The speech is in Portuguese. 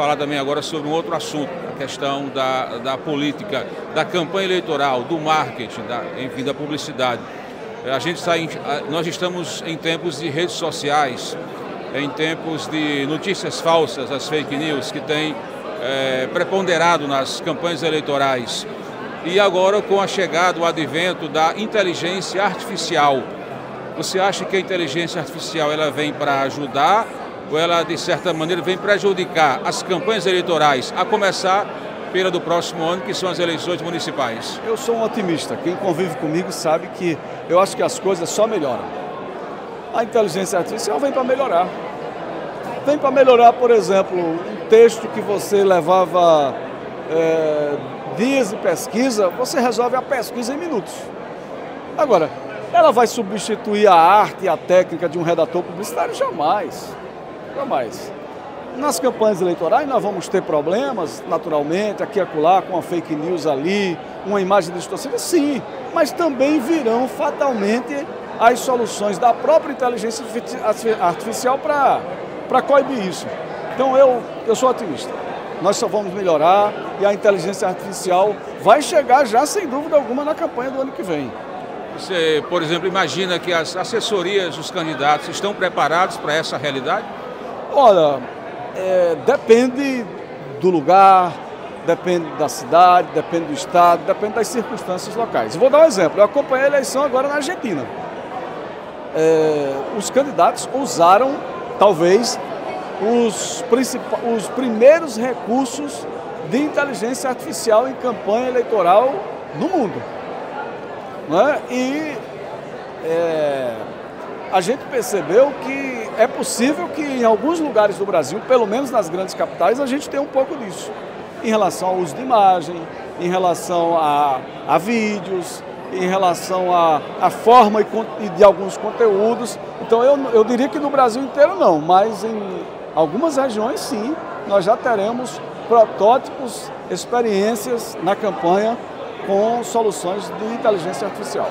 falar também agora sobre um outro assunto, a questão da, da política, da campanha eleitoral, do marketing, da, enfim, da publicidade. A gente está em, nós estamos em tempos de redes sociais, em tempos de notícias falsas, as fake news, que têm é, preponderado nas campanhas eleitorais. E agora com a chegada, o advento da inteligência artificial. Você acha que a inteligência artificial ela vem para ajudar ou ela, de certa maneira, vem prejudicar as campanhas eleitorais, a começar pela do próximo ano, que são as eleições municipais? Eu sou um otimista. Quem convive comigo sabe que eu acho que as coisas só melhoram. A inteligência artificial vem para melhorar. Vem para melhorar, por exemplo, um texto que você levava é, dias de pesquisa, você resolve a pesquisa em minutos. Agora, ela vai substituir a arte e a técnica de um redator publicitário? Jamais. Jamais. Nas campanhas eleitorais nós vamos ter problemas, naturalmente, aqui e acolá, com a fake news ali, uma imagem distorcida, sim, mas também virão fatalmente as soluções da própria inteligência artificial para coibir isso. Então eu, eu sou otimista. Nós só vamos melhorar e a inteligência artificial vai chegar já, sem dúvida alguma, na campanha do ano que vem. Você, por exemplo, imagina que as assessorias dos candidatos estão preparados para essa realidade? Olha, é, depende do lugar, depende da cidade, depende do estado, depende das circunstâncias locais. Vou dar um exemplo. Eu acompanhei a eleição agora na Argentina. É, os candidatos usaram, talvez, os, os primeiros recursos de inteligência artificial em campanha eleitoral no mundo. Né? E é, a gente percebeu que é possível que em alguns lugares do Brasil, pelo menos nas grandes capitais, a gente tenha um pouco disso. Em relação ao uso de imagem, em relação a, a vídeos, em relação à a, a, forma e, de alguns conteúdos. Então eu, eu diria que no Brasil inteiro não, mas em algumas regiões sim, nós já teremos protótipos, experiências na campanha com soluções de inteligência artificial.